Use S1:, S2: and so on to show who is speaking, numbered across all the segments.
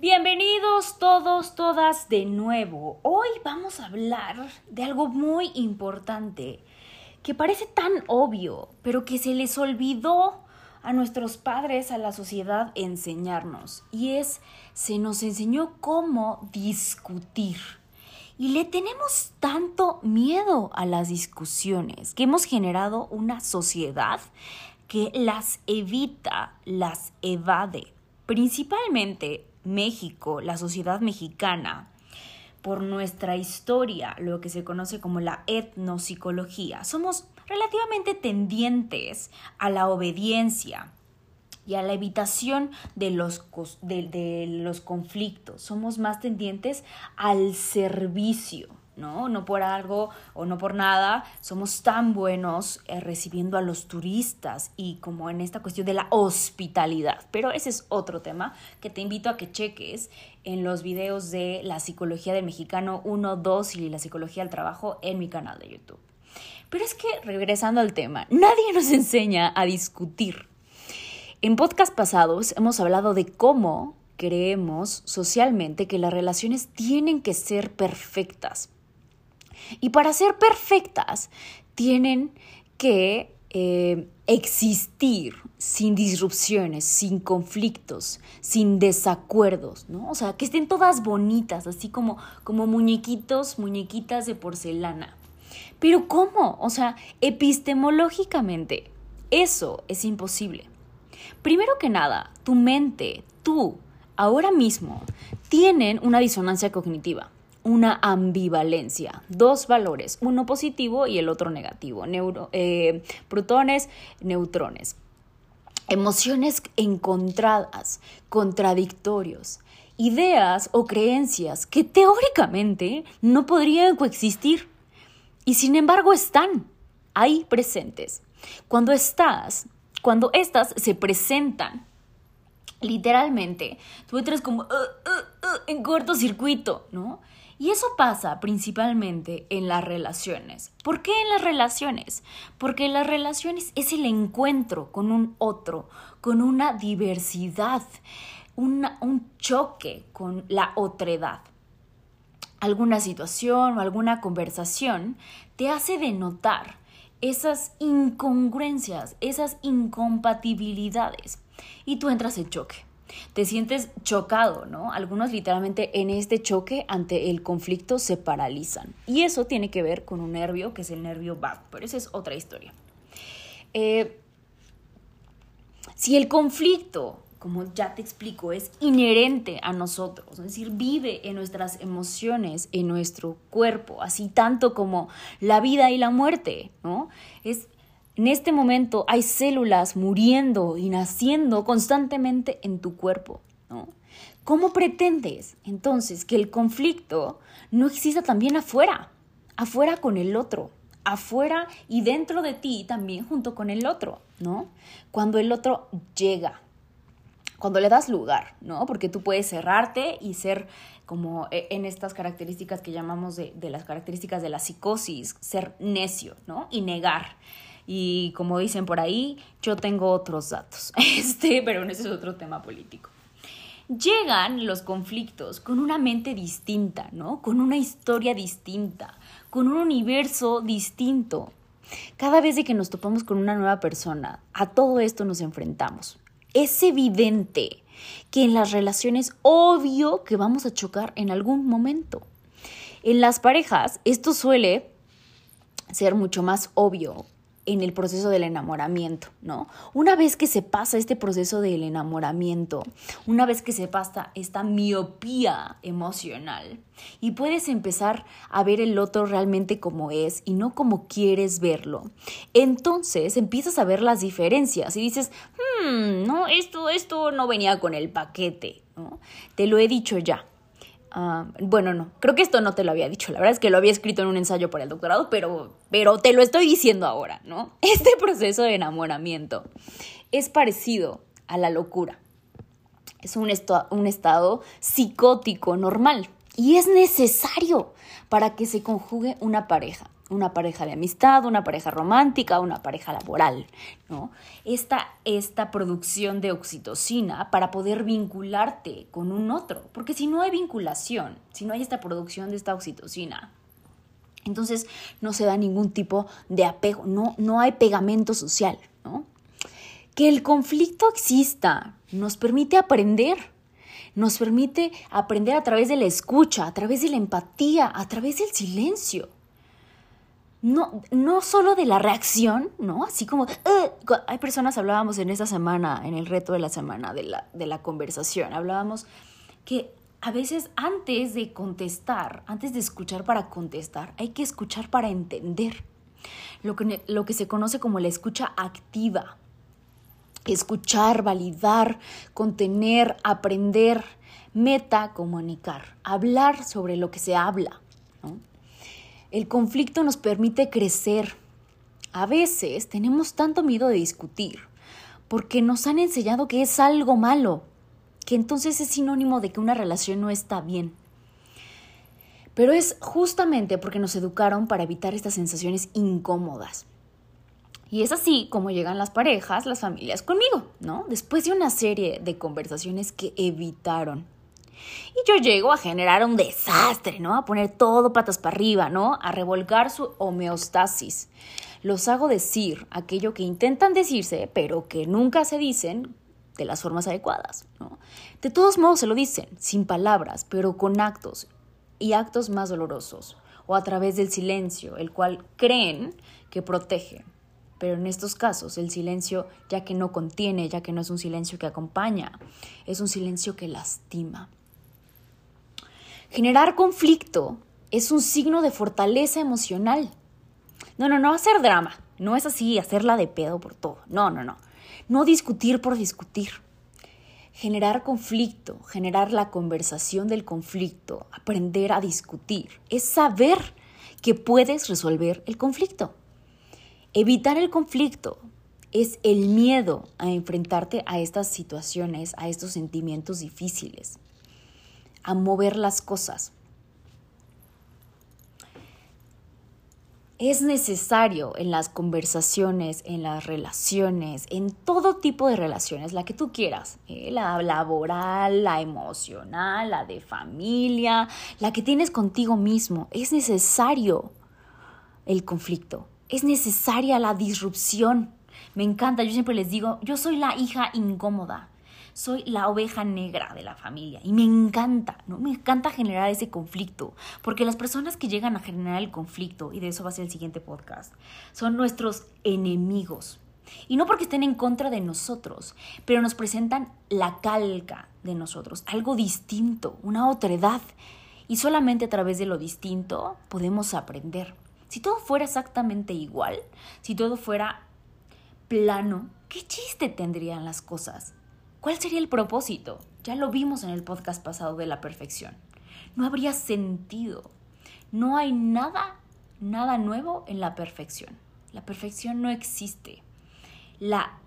S1: Bienvenidos todos, todas de nuevo. Hoy vamos a hablar de algo muy importante que parece tan obvio, pero que se les olvidó a nuestros padres, a la sociedad enseñarnos. Y es, se nos enseñó cómo discutir. Y le tenemos tanto miedo a las discusiones que hemos generado una sociedad que las evita, las evade. Principalmente México, la sociedad mexicana, por nuestra historia, lo que se conoce como la etnopsicología, somos relativamente tendientes a la obediencia y a la evitación de los, de los conflictos. Somos más tendientes al servicio. ¿No? No por algo o no por nada somos tan buenos eh, recibiendo a los turistas y como en esta cuestión de la hospitalidad. Pero ese es otro tema que te invito a que cheques en los videos de la psicología del mexicano 1, 2 y la psicología del trabajo en mi canal de YouTube. Pero es que, regresando al tema, nadie nos enseña a discutir. En podcast pasados hemos hablado de cómo creemos socialmente que las relaciones tienen que ser perfectas, y para ser perfectas, tienen que eh, existir sin disrupciones, sin conflictos, sin desacuerdos, ¿no? O sea, que estén todas bonitas, así como, como muñequitos, muñequitas de porcelana. Pero ¿cómo? O sea, epistemológicamente, eso es imposible. Primero que nada, tu mente, tú, ahora mismo, tienen una disonancia cognitiva una ambivalencia, dos valores, uno positivo y el otro negativo, eh, protones, neutrones. Emociones encontradas, contradictorios, ideas o creencias que teóricamente no podrían coexistir y sin embargo están ahí presentes. Cuando estás, cuando estas se presentan, literalmente, tú entras como uh, uh, uh, en cortocircuito, ¿no? Y eso pasa principalmente en las relaciones. ¿Por qué en las relaciones? Porque las relaciones es el encuentro con un otro, con una diversidad, un choque con la otredad. Alguna situación o alguna conversación te hace denotar esas incongruencias, esas incompatibilidades y tú entras en choque te sientes chocado, ¿no? Algunos literalmente en este choque ante el conflicto se paralizan. Y eso tiene que ver con un nervio que es el nervio vago, pero esa es otra historia. Eh, si el conflicto, como ya te explico, es inherente a nosotros, es decir, vive en nuestras emociones, en nuestro cuerpo, así tanto como la vida y la muerte, ¿no? Es en este momento hay células muriendo y naciendo constantemente en tu cuerpo, ¿no? ¿Cómo pretendes entonces que el conflicto no exista también afuera? Afuera con el otro, afuera y dentro de ti también junto con el otro, ¿no? Cuando el otro llega, cuando le das lugar, ¿no? Porque tú puedes cerrarte y ser como e, en estas características que llamamos de, de las características de la psicosis, ser necio, ¿no? Y negar. Y como dicen por ahí, yo tengo otros datos. Este, pero ese es otro tema político. Llegan los conflictos con una mente distinta, ¿no? Con una historia distinta, con un universo distinto. Cada vez que nos topamos con una nueva persona, a todo esto nos enfrentamos. Es evidente que en las relaciones, obvio que vamos a chocar en algún momento. En las parejas, esto suele ser mucho más obvio en el proceso del enamoramiento, ¿no? Una vez que se pasa este proceso del enamoramiento, una vez que se pasa esta miopía emocional y puedes empezar a ver el otro realmente como es y no como quieres verlo, entonces empiezas a ver las diferencias y dices, hmm, no, esto, esto no venía con el paquete, ¿no? Te lo he dicho ya. Ah, bueno, no, creo que esto no te lo había dicho, la verdad es que lo había escrito en un ensayo para el doctorado, pero, pero te lo estoy diciendo ahora, ¿no? Este proceso de enamoramiento es parecido a la locura. Es un, un estado psicótico normal y es necesario para que se conjugue una pareja una pareja de amistad, una pareja romántica, una pareja laboral, ¿no? Esta, esta producción de oxitocina para poder vincularte con un otro, porque si no hay vinculación, si no hay esta producción de esta oxitocina, entonces no se da ningún tipo de apego, no, no hay pegamento social, ¿no? Que el conflicto exista nos permite aprender, nos permite aprender a través de la escucha, a través de la empatía, a través del silencio no, no solo de la reacción, ¿no? Así como, hay personas, hablábamos en esta semana, en el reto de la semana de la, de la conversación, hablábamos que a veces antes de contestar, antes de escuchar para contestar, hay que escuchar para entender. Lo que, lo que se conoce como la escucha activa. Escuchar, validar, contener, aprender, meta, comunicar, hablar sobre lo que se habla. ¿no? El conflicto nos permite crecer. A veces tenemos tanto miedo de discutir porque nos han enseñado que es algo malo, que entonces es sinónimo de que una relación no está bien. Pero es justamente porque nos educaron para evitar estas sensaciones incómodas. Y es así como llegan las parejas, las familias conmigo, ¿no? Después de una serie de conversaciones que evitaron y yo llego a generar un desastre, ¿no? A poner todo patas para arriba, ¿no? A revolcar su homeostasis. Los hago decir aquello que intentan decirse, pero que nunca se dicen de las formas adecuadas, ¿no? De todos modos se lo dicen, sin palabras, pero con actos, y actos más dolorosos, o a través del silencio, el cual creen que protege. Pero en estos casos el silencio, ya que no contiene, ya que no es un silencio que acompaña, es un silencio que lastima. Generar conflicto es un signo de fortaleza emocional. No, no, no hacer drama. No es así, hacerla de pedo por todo. No, no, no. No discutir por discutir. Generar conflicto, generar la conversación del conflicto, aprender a discutir, es saber que puedes resolver el conflicto. Evitar el conflicto es el miedo a enfrentarte a estas situaciones, a estos sentimientos difíciles a mover las cosas. Es necesario en las conversaciones, en las relaciones, en todo tipo de relaciones, la que tú quieras, ¿eh? la laboral, la emocional, la de familia, la que tienes contigo mismo. Es necesario el conflicto, es necesaria la disrupción. Me encanta, yo siempre les digo, yo soy la hija incómoda soy la oveja negra de la familia y me encanta, ¿no? Me encanta generar ese conflicto, porque las personas que llegan a generar el conflicto, y de eso va a ser el siguiente podcast, son nuestros enemigos. Y no porque estén en contra de nosotros, pero nos presentan la calca de nosotros, algo distinto, una otra edad. Y solamente a través de lo distinto podemos aprender. Si todo fuera exactamente igual, si todo fuera plano, ¿qué chiste tendrían las cosas? ¿Cuál sería el propósito? Ya lo vimos en el podcast pasado de la perfección. No habría sentido. No hay nada, nada nuevo en la perfección. La perfección no existe. La,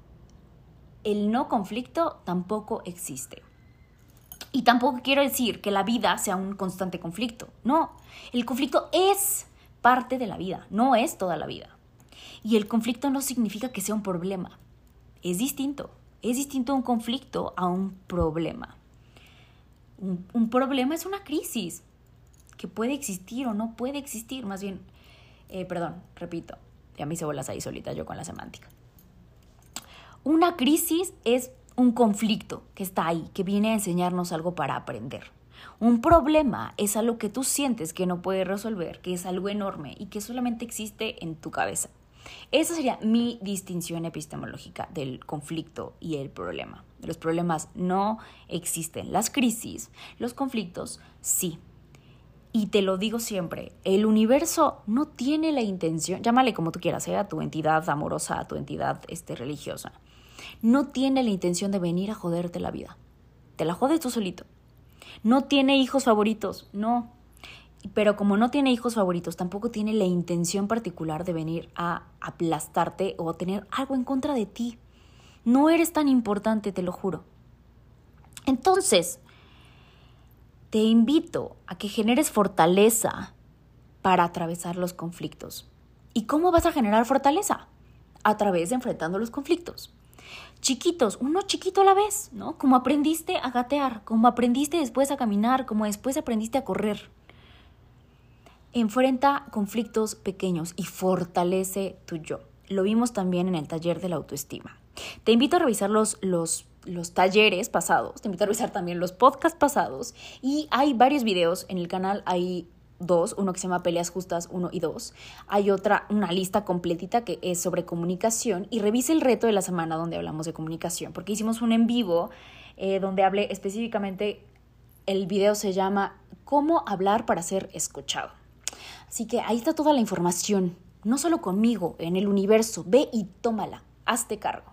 S1: el no conflicto tampoco existe. Y tampoco quiero decir que la vida sea un constante conflicto. No, el conflicto es parte de la vida, no es toda la vida. Y el conflicto no significa que sea un problema. Es distinto. Es distinto un conflicto a un problema. Un, problema es una crisis que puede existir o no puede existir, más bien, eh, perdón, repito, ya me hice bolas ahí solita yo con la semántica. Una crisis es un conflicto que está ahí, que viene a enseñarnos algo para aprender. Un problema es algo que tú sientes que no puedes resolver, que es algo enorme y que solamente existe en tu cabeza. Esa sería mi distinción epistemológica del conflicto y el problema. Los problemas no existen, las crisis, los conflictos sí. Y te lo digo siempre, el universo no tiene la intención, llámale como tú quieras, sea tu entidad amorosa, tu entidad este, religiosa, no tiene la intención de venir a joderte la vida. Te la jodes tú solito. No tiene hijos favoritos, no. Pero como no tiene hijos favoritos, tampoco tiene la intención particular de venir a aplastarte o tener algo en contra de ti. No eres tan importante, te lo juro. Entonces, te invito a que generes fortaleza para atravesar los conflictos. ¿Y cómo vas a generar fortaleza? A través de enfrentando los conflictos. Chiquitos, uno chiquito a la vez, ¿no? Como aprendiste a gatear, como aprendiste después a caminar, como después aprendiste a correr. Enfrenta conflictos pequeños y fortalece tu yo. Lo vimos también en el taller de la autoestima. Te invito a revisar los, los los talleres pasados, te invito a revisar también los podcasts pasados y hay varios videos en el canal, hay dos, uno que se llama Peleas Justas 1 y 2, hay otra, una lista completita que es sobre comunicación y revise el reto de la semana donde hablamos de comunicación, porque hicimos un en vivo eh, donde hablé específicamente, el video se llama Cómo hablar para ser escuchado. Así que ahí está toda la información, no solo conmigo, en el universo, ve y tómala, hazte cargo.